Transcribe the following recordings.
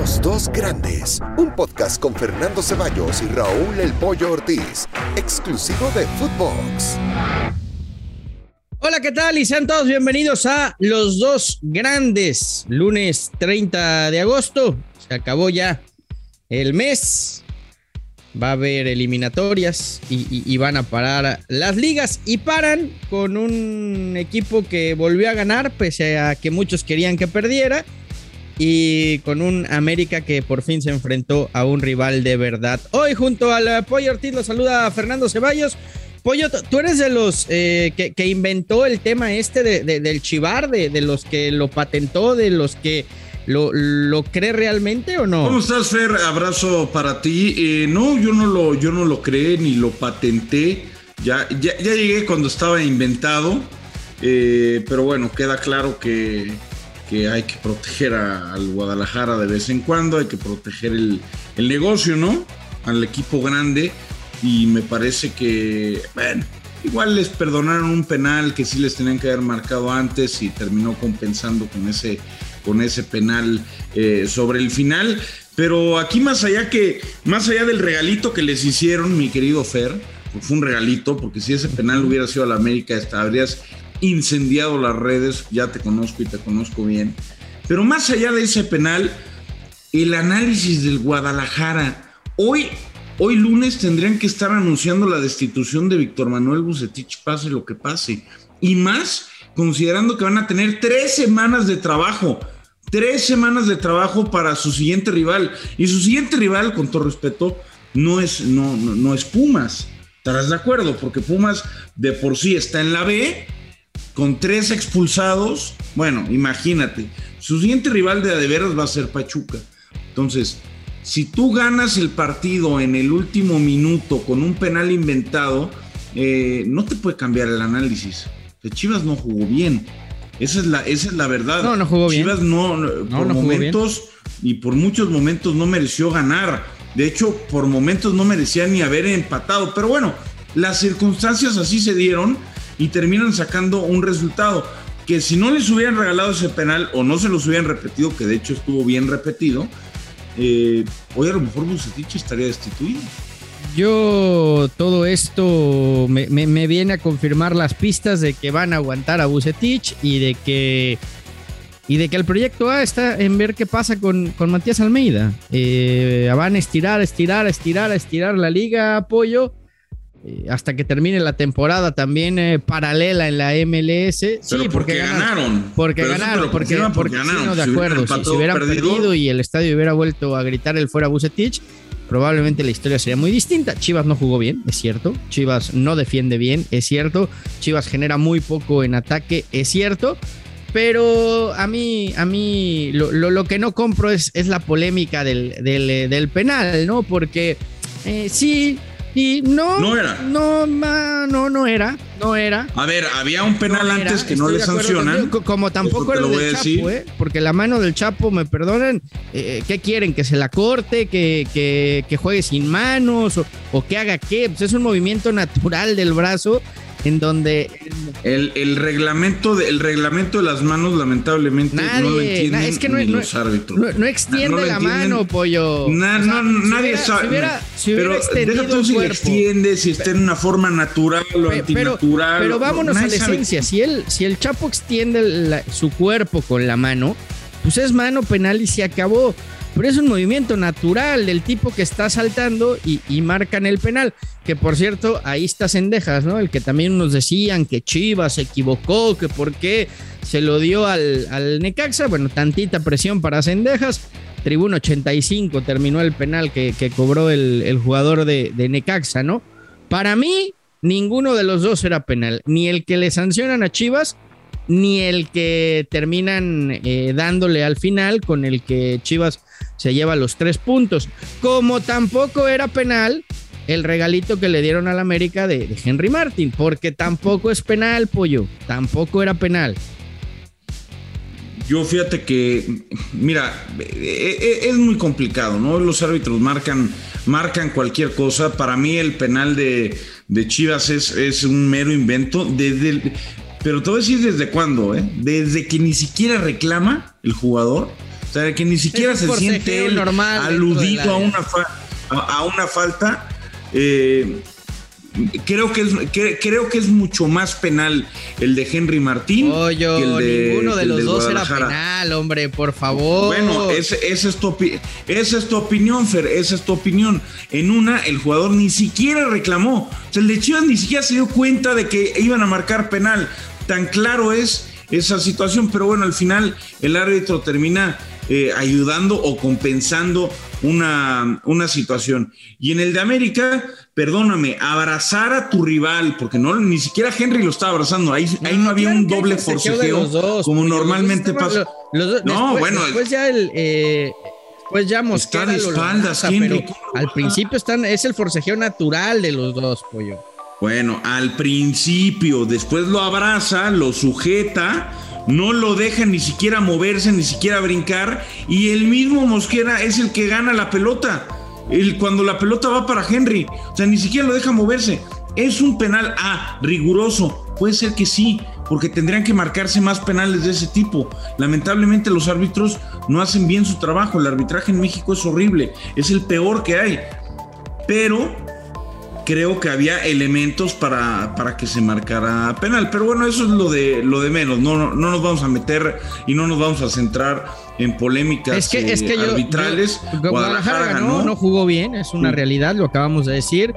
Los dos grandes, un podcast con Fernando Ceballos y Raúl El Pollo Ortiz, exclusivo de Footbox. Hola, ¿qué tal? Y sean todos bienvenidos a Los dos grandes, lunes 30 de agosto. Se acabó ya el mes. Va a haber eliminatorias y, y- y van a parar las ligas y paran con un equipo que volvió a ganar pese a que muchos querían que perdiera y con un América que por fin se enfrentó a un rival de verdad. Hoy junto al eh, Pollo Ortiz lo saluda Fernando Ceballos. Pollo, tú eres de los eh, que, que inventó el tema este de- de- del chivar, de, los que lo patentó, de los que lo, lo cree realmente o no? ¿Cómo estás, Fer? Abrazo para ti. Eh, no, yo no lo, yo no lo creé ni lo patenté. Ya, ya, llegué cuando estaba inventado. Pero bueno, queda claro que, que hay que proteger a- al Guadalajara de vez en cuando, hay que proteger el, negocio, ¿no? Al equipo grande. Y me parece que, bueno, igual les perdonaron un penal que sí les tenían que haber marcado antes y terminó compensando con ese, con ese penal eh, sobre el final. Pero aquí más allá que, más allá del regalito que les hicieron, mi querido Fer, fue un regalito, porque si ese penal hubiera sido a la América, esta- habrías incendiado las redes, ya te conozco y te conozco bien. Pero más allá de ese penal, el análisis del Guadalajara. Hoy, hoy lunes tendrían que estar anunciando la destitución de Víctor Manuel Bucetich, pase lo que pase. Y más, considerando que van a tener tres semanas de trabajo. Tres semanas de trabajo para su siguiente rival. Y su siguiente rival, con todo respeto, no es, no, no, no es Pumas. ¿Estarás de acuerdo? Porque Pumas de por sí está en la B, con tres expulsados. Bueno, imagínate. Su siguiente rival de a de veras va a ser Pachuca. Entonces, si tú ganas el partido en el último minuto con un penal inventado, eh, no te puede cambiar el análisis. Chivas no jugó bien. Esa es la, esa es la verdad. No, no jugó bien. Chivas no, no, por no momentos y por muchos momentos no mereció ganar. De hecho, por momentos no merecía ni haber empatado. Pero bueno, las circunstancias así se dieron y terminan sacando un resultado que si no les hubieran regalado ese penal o no se los hubieran repetido, que de hecho estuvo bien repetido, eh, hoy a lo mejor Bucetich estaría destituido. Yo todo esto me, me- viene a confirmar las pistas de que van a aguantar a Bucetich y de que y de que el proyecto A está en ver qué pasa con, con Matías Almeida. Eh, van a estirar, estirar, estirar, estirar la liga, apoyo, eh, hasta que termine la temporada también eh, paralela en la MLS. Sí, porque ganaron. Porque ganaron, porque, porque porque ganaron. de Si acuerdo. Si, hubieran perdido- perdido y el estadio hubiera vuelto a gritar el fuera Bucetich, probablemente la historia sería muy distinta. Chivas no jugó bien, es cierto. Chivas no defiende bien, es cierto. Chivas genera muy poco en ataque, es cierto. Pero a mí, a mí lo, lo- lo que no compro es, es la polémica del, del, eh, del penal, ¿no? Porque eh, sí y no. No era. No, ma- no, no era. No era. A ver, había un penal No era, antes que no le sancionan. contigo, Como tampoco era lo el del. Chapo, ¿eh? Porque la mano del Chapo, me perdonan, eh, ¿qué quieren? ¿Que se la corte? ¿Que, que, que juegue sin manos? O, o que haga qué? Pues es un movimiento natural del brazo en donde El, el reglamento de, el reglamento de las manos, lamentablemente, no lo entienden na- es que no, ni no- los árbitros. no- no extiende la entienden. mano, pollo. Na- O sea, no, si nadie hubiera- sabe. Si hubiera, si hubiera pero deja tú el si extiende, si está en una forma natural o pero, antinatural. pero vámonos a la esencia. Si, él, si el Chapo extiende la- su cuerpo con la mano, pues es mano penal y se acabó. Pero es un movimiento natural del tipo que está saltando y, marcan el penal. Que por cierto, ahí está Cendejas, ¿no? El que también nos decían que Chivas se equivocó, que por qué se lo dio al, Necaxa. Bueno, tantita presión para Cendejas. Tribuna 85 terminó el penal que, cobró el, jugador de Necaxa, ¿no? Para mí, ninguno de los dos era penal. Ni el que le sancionan a Chivas, ni el que terminan eh, dándole al final, con el que Chivas se lleva los tres puntos. Como tampoco era penal el regalito que le dieron al América de, Henry Martin, porque tampoco es penal, pollo. Tampoco era penal. Yo fíjate que, mira, e- e- es muy complicado, ¿no? Los árbitros marcan, marcan cualquier cosa. Para mí el penal de, de Chivas es, es un mero invento. Desde el- pero te voy a decir desde cuándo, ¿eh? Desde que ni siquiera reclama el jugador. O sea, que ni siquiera se siente él aludido a una, a, una falta. Eh, creo que es creo que es mucho más penal el de Henry Martín que el de, ninguno de los dos era penal hombre por favor bueno esa es tu esa es tu opinión Fer esa es tu opinión en una el jugador ni siquiera reclamó o sea el de Chivas ni siquiera se dio cuenta de que iban a marcar penal tan claro es esa situación pero bueno al final el árbitro termina eh, ayudando o compensando una, una situación. Y en el de América, perdóname, abrazar a tu rival, porque no ni siquiera Henry lo estaba abrazando, ahí no, ahí no había un doble forcejeo como normalmente pasa. no, bueno, después ya el eh, pues ya Mosquera está de espaldas, Henry, al principio están es el forcejeo natural de los dos, pollo. Bueno, al principio, después lo abraza, lo sujeta no lo deja ni siquiera moverse, ni siquiera brincar, y el mismo Mosquera es el que gana la pelota. El, cuando la pelota va para Henry, o sea, ni siquiera lo deja moverse. Es un penal, ah, riguroso. Puede ser que sí, porque tendrían que marcarse más penales de ese tipo. Lamentablemente los árbitros no hacen bien su trabajo. El arbitraje en México es horrible, es el peor que hay. Pero creo que había elementos para, para, que se marcara penal. Pero bueno, eso es lo de, lo de menos. No, no, nos vamos a meter y no nos vamos a centrar en polémicas es que, es que eh, arbitrales. Guadalajara, ganó, no jugó bien, es una realidad, lo acabamos de decir.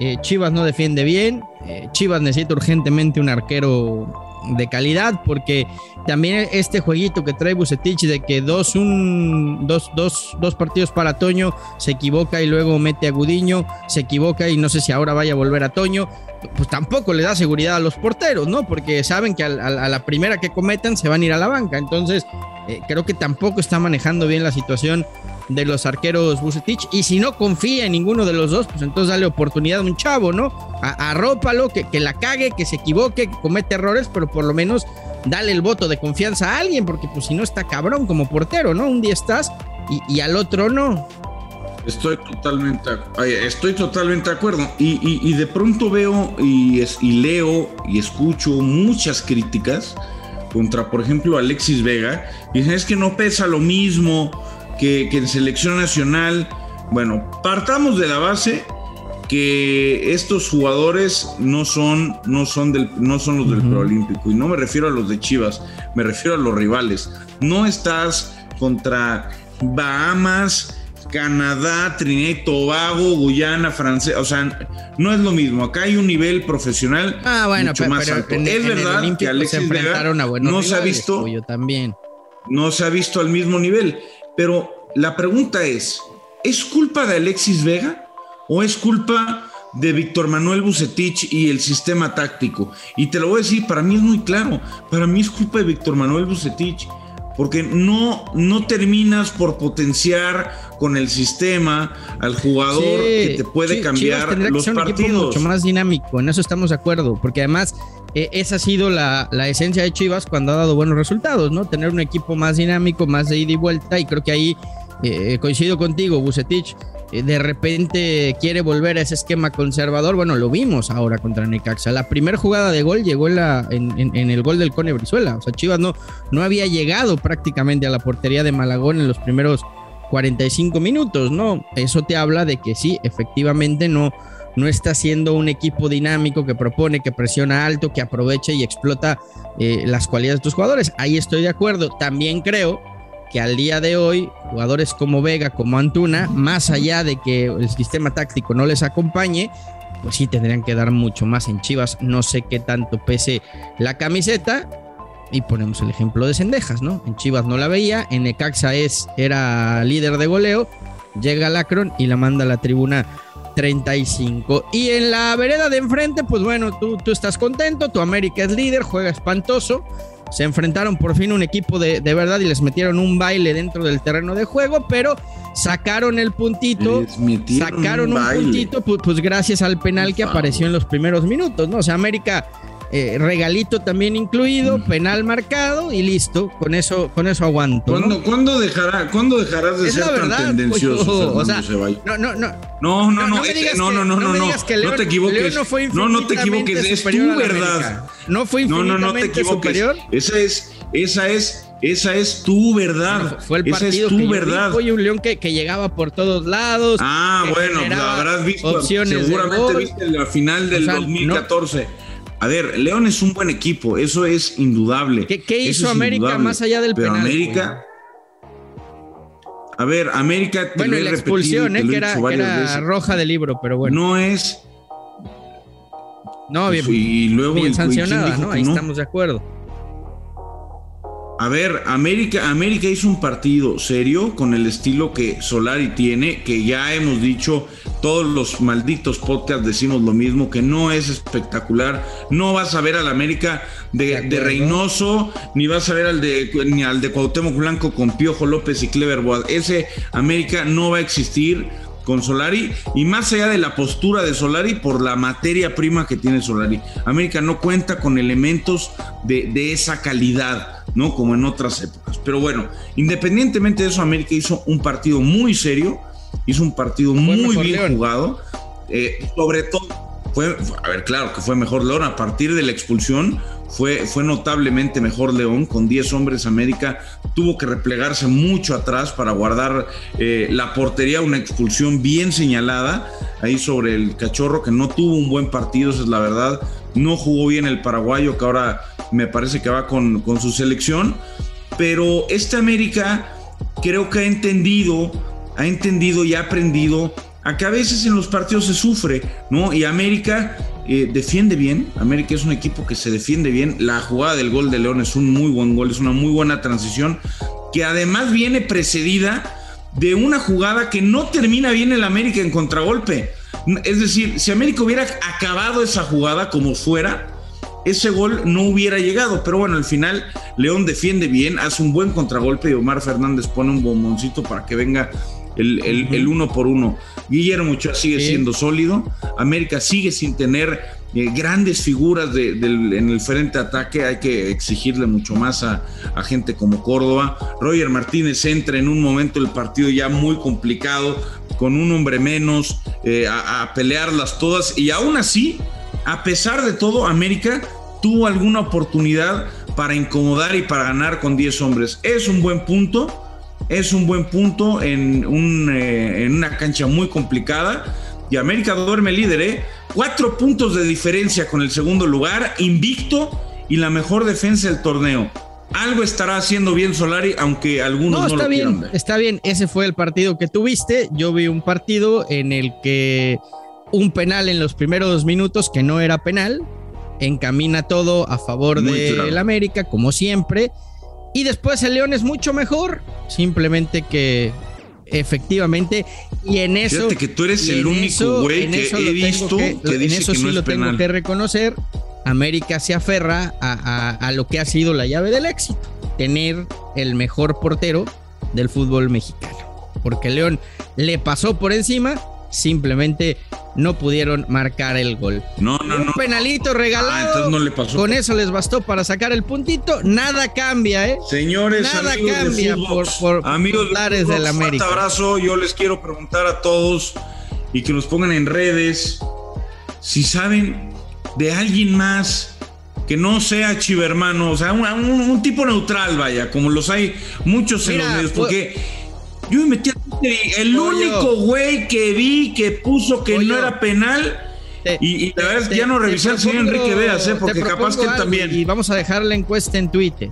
Eh, Chivas no defiende bien. Eh, Chivas necesita urgentemente un arquero de calidad, porque también este jueguito que trae Bucetich de que dos, un, dos, dos, dos partidos para Toño, se equivoca y luego mete a Gudiño, se equivoca y no sé si ahora vaya a volver a Toño, pues tampoco le da seguridad a los porteros, ¿no? Porque saben que a, la primera que cometan se van a ir a la banca. Entonces, eh, creo que tampoco está manejando bien la situación de los arqueros Bucetich. Y si no confía en ninguno de los dos, pues entonces dale oportunidad a un chavo, ¿no? arrópalo, que, que la cague, que se equivoque, que comete errores, pero por lo menos dale el voto de confianza a alguien, porque pues si no está cabrón como portero, ¿no? Un día estás y, al otro no. Estoy totalmente, estoy totalmente de acuerdo. Y, de pronto veo y, leo y escucho muchas críticas contra, por ejemplo, Alexis Vega. Y dicen, es que no pesa lo mismo que, en selección nacional. Bueno, partamos de la base que estos jugadores no son, no son, del, no son los del Proolímpico. Y no me refiero a los de Chivas, me refiero a los rivales. No estás contra Bahamas, Canadá, Trinidad y Tobago, Guyana, Francia. O sea, no es lo mismo. Acá hay un nivel profesional ah, mucho más alto. es verdad que Alexis Vega no se ha visto. Yo también. No se ha visto al mismo nivel. Pero la pregunta es, ¿es culpa de Alexis Vega o es culpa de Víctor Manuel Bucetich y el sistema táctico? Y te lo voy a decir, para mí es muy claro, para mí es culpa de Víctor Manuel Bucetich, porque no, no terminas por potenciar con el sistema al jugador que te puede cambiar los que partidos. mucho más dinámico, en eso estamos de acuerdo, porque además e, esa ha sido la, esencia de Chivas cuando ha dado buenos resultados, ¿no? Tener un equipo más dinámico, más de ida y vuelta, y creo que ahí eh, coincido contigo, Bucetich. Eh, de repente quiere volver a ese esquema conservador. Bueno, lo vimos ahora contra Necaxa. La primera jugada de gol llegó en, el gol del Cone Brizuela. O sea, Chivas no, no había llegado prácticamente a la portería de Malagón en los primeros 45 minutos, ¿no? Eso te habla de que sí, efectivamente no no está siendo un equipo dinámico que propone, que presiona alto, que aprovecha y explota eh, las cualidades de tus jugadores. Ahí estoy de acuerdo. También creo que al día de hoy, jugadores como Vega, como Antuna, más allá de que el sistema táctico no les acompañe, pues sí tendrían que dar mucho más en Chivas. No sé qué tanto pese la camiseta. Y ponemos el ejemplo de Cendejas, ¿no? En Chivas no la veía, en Necaxa es, era líder de goleo, llega Lacron y la manda a la tribuna 35. Y en la vereda de enfrente, pues bueno, tú, tú estás contento, tu América es líder, juega espantoso. Se enfrentaron por fin un equipo de, verdad y les metieron un baile dentro del terreno de juego, pero sacaron el puntito, sacaron un, puntito, pues, pues, gracias al penal que apareció en los primeros minutos, ¿no? O sea, América eh, regalito también incluido, penal marcado y listo. Con eso, con eso aguanto. ¿Cuándo, ¿cuándo, dejará, ¿cuándo dejarás de ser tan tendencioso? o sea, no, no, no. No, no, no, no, no, no, no, no, te equivoques. no, no te equivoques, es tu verdad. No fue infinitamente no, no, no te equivoques. Esa es, esa es Esa es tu verdad. fue el Esa es tu verdad. Fue un León que, llegaba por todos lados. Ah, bueno, pues habrás visto. Opciones seguramente viste la final del 2014. A ver, León es un buen equipo, eso es indudable. ¿Qué, hizo América más allá del Pero América. A ver, América. bueno, la expulsión, eh, que era, roja de libro, pero bueno. No es. No, bien, y luego, bien sancionada, ¿no? Ahí estamos de acuerdo. A ver, América, América hizo un partido serio con el estilo que Solari tiene, que ya hemos dicho, todos los malditos podcasts decimos lo mismo, que no es espectacular. No vas a ver al América de, Reynoso, ni vas a ver al de, ni al de Cuauhtémoc Blanco con Piojo López y Clever Boad. Ese América no va a existir con Solari y más allá de la postura de Solari por la materia prima que tiene Solari. América no cuenta con elementos de, de esa calidad. ¿No? Como en otras épocas. Pero bueno, independientemente de eso, América hizo un partido muy serio, hizo un partido muy bien jugado. Eh, sobre todo, fue, a ver, claro que fue mejor León. A partir de la expulsión, fue, fue notablemente mejor León. Con 10 hombres, América tuvo que replegarse mucho atrás para guardar eh, la portería. Una expulsión bien señalada ahí sobre el cachorro, que no tuvo un buen partido, esa es la verdad. No jugó bien el paraguayo, que ahora me parece que va con, su selección, pero este América creo que ha entendido, ha entendido y ha aprendido a que a veces en los partidos se sufre, ¿no? Y América eh, defiende bien, América es un equipo que se defiende bien, la jugada del gol de León es un muy buen gol, es una muy buena transición, que además viene precedida de una jugada que no termina bien el América en contragolpe. Es decir, si América hubiera acabado esa jugada como fuera, ese gol no hubiera llegado. Pero bueno, al final León defiende bien, hace un buen contragolpe y Omar Fernández pone un bomboncito para que venga el, uno por uno. Guillermo Ochoa sigue siendo sólido. América sigue sin tener eh, grandes figuras en el frente ataque. Hay que exigirle mucho más a, gente como Córdoba. Roger Martínez entra en un momento del partido ya muy complicado, con un hombre menos, eh, a, a pelearlas todas. Y aún así, a pesar de todo, América tuvo alguna oportunidad para incomodar y para ganar con 10 hombres. Es un buen punto, es un buen punto en, un, eh, en una cancha muy complicada. Y América duerme líder, ¿eh? Cuatro puntos de diferencia con el segundo lugar, invicto y la mejor defensa del torneo. Algo estará haciendo bien Solari, aunque algunos no, está lo bien, Está bien, ese fue el partido que tuviste. Yo vi un partido en el que un penal en los primeros minutos que no era penal, encamina todo a favor del América, como siempre. Y después el León es mucho mejor, simplemente que efectivamente y en eso Fíjate que tú eres el único güey que he visto que, dice eso sí lo tengo que reconocer América se aferra a, lo que ha sido la llave del éxito tener el mejor portero del fútbol mexicano. Porque León le pasó por encima simplemente no pudieron marcar el gol. No, no, Un penalito regalado. Ah, entonces no le pasó. Con eso les bastó para sacar el puntito. Nada cambia, ¿eh? Señores, Nada cambia por, por amigos de la América. Un abrazo. Yo les quiero preguntar a todos y que nos pongan en redes si saben de alguien más que no sea chivermano, o sea, un, tipo neutral, vaya, como los hay muchos en los medios, porque yo me metí a el único güey que vi que puso que no era penal. y, la verdad es que ya no revisé al señor Enrique Veas, ¿eh? porque capaz que él también. Y vamos a dejar la encuesta en Twitter.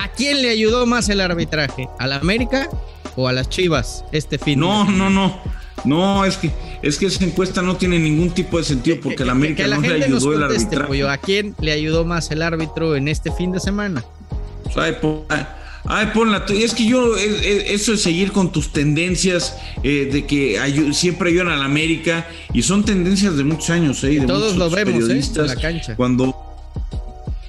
¿A quién le ayudó más el arbitraje? ¿A la América o a las Chivas este fin? No, no, no. No, es que, es que esa encuesta no tiene ningún tipo de sentido porque la América no le ayudó el arbitraje. ¿A quién le ayudó más el árbitro en este fin de semana? Ay, ponla. Es que yo, eso es seguir con tus tendencias eh, de que siempre ayudan a la América y son tendencias de muchos años, ¿eh? De Todos lo vemos, ¿eh? En la cancha. Cuando.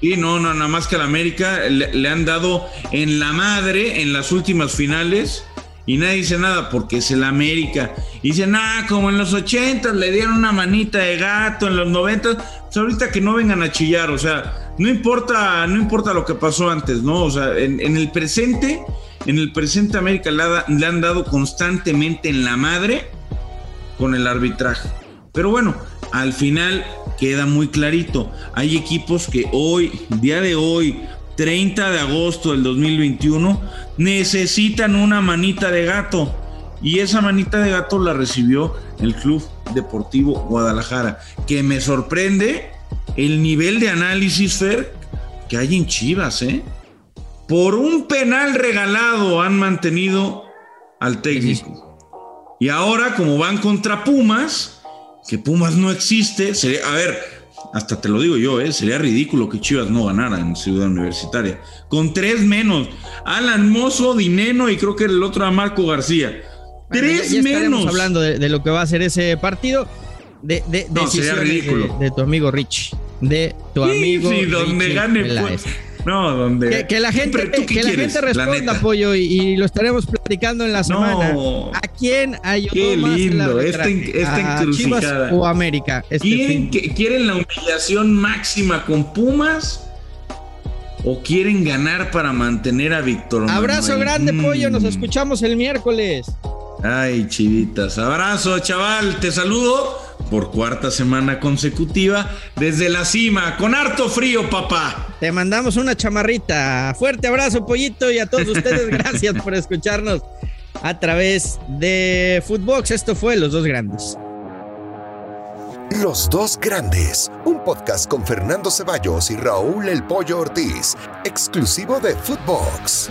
Sí, no, no, nada más que a la América le, han dado en la madre en las últimas finales y nadie dice nada porque es el América. Y dicen, ah, como en los 80 le dieron una manita de gato, en los 90, pues ahorita que no vengan a chillar, o sea, no importa, no importa lo que pasó antes, ¿no? O sea, en, el presente, en el presente América le, han dado constantemente en la madre con el arbitraje. Pero bueno, al final queda muy clarito. Hay equipos que hoy, día de hoy, 30 de agosto del 2021, necesitan una manita de gato. Y esa manita de gato la recibió el Club Deportivo Guadalajara, que me sorprende el nivel de análisis, Fer, que hay en Chivas, ¿eh? Por un penal regalado han mantenido al técnico. Y ahora, como van contra Pumas, que Pumas no existe, sería, a ver, hasta te lo digo yo, ¿eh? sería ridículo que Chivas no ganara en Ciudad Universitaria. Con tres menos. Alan Mozo, Dineno y creo que el otro a Marco García. tres ya, menos. hablando de, lo que va a ser ese partido. De, de, no, sería ridículo. De, tu amigo Rich. De tu amigo. Sí, donde gane. Pues, no, donde. Que, la gente, que la gente responda, apoyo, y, lo estaremos platicando en la semana. ¿A quién ayudó Qué lindo, más esta, esta encrucijada. o América? Este ¿Quieren, ¿Quieren la humillación máxima con Pumas? ¿O quieren ganar para mantener a Víctor Abrazo grande, pollo. Nos mm. escuchamos el miércoles. Ay, chivitas. Abrazo, chaval. Te saludo por cuarta semana consecutiva desde la cima, con harto frío, papá. Te mandamos una chamarrita. Fuerte abrazo, pollito, y a todos ustedes, gracias por escucharnos a través de Footbox. Esto fue Los Dos Grandes. Los Dos Grandes, un podcast con Fernando Ceballos y Raúl El Pollo Ortiz, exclusivo de Footbox.